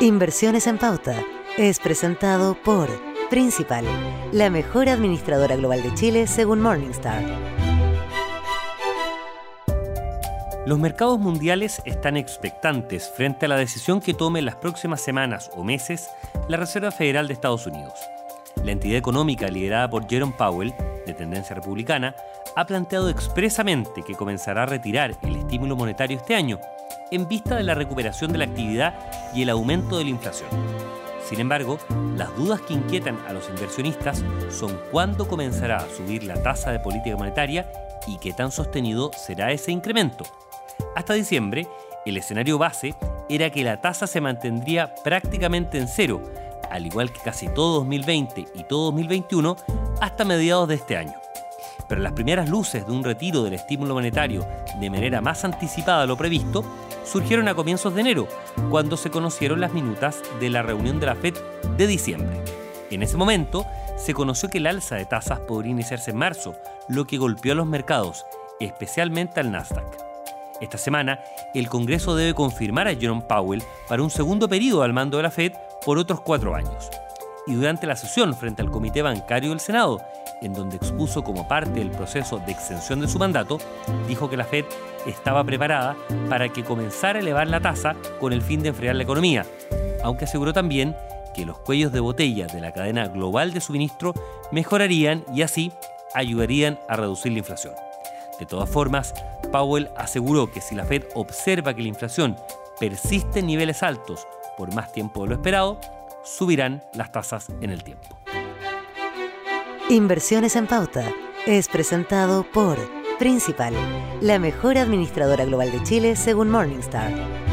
Inversiones en Pauta es presentado por Principal, la mejor administradora global de Chile según Morningstar. Los mercados mundiales están expectantes frente a la decisión que tome en las próximas semanas o meses la Reserva Federal de Estados Unidos. La entidad económica liderada por Jerome Powell, de tendencia republicana, ha planteado expresamente que comenzará a retirar el estímulo monetario este año, en vista de la recuperación de la actividad y el aumento de la inflación. Sin embargo, las dudas que inquietan a los inversionistas son cuándo comenzará a subir la tasa de política monetaria y qué tan sostenido será ese incremento. Hasta diciembre, el escenario base era que la tasa se mantendría prácticamente en cero, al igual que casi todo 2020 y todo 2021, hasta mediados de este año. Pero las primeras luces de un retiro del estímulo monetario de manera más anticipada a lo previsto surgieron a comienzos de enero, cuando se conocieron las minutas de la reunión de la Fed de diciembre. En ese momento, se conoció que el alza de tasas podría iniciarse en marzo, lo que golpeó a los mercados, especialmente al Nasdaq. Esta semana, el Congreso debe confirmar a Jerome Powell para un segundo periodo al mando de la Fed por otros cuatro años. Y durante la sesión frente al Comité Bancario del Senado, en donde expuso como parte del proceso de extensión de su mandato, dijo que la Fed estaba preparada para que comenzara a elevar la tasa con el fin de enfriar la economía, aunque aseguró también que los cuellos de botella de la cadena global de suministro mejorarían y así ayudarían a reducir la inflación. De todas formas, Powell aseguró que si la Fed observa que la inflación persiste en niveles altos por más tiempo de lo esperado, subirán las tasas en el tiempo. Inversiones en Pauta es presentado por Principal, la mejor administradora global de Chile según Morningstar.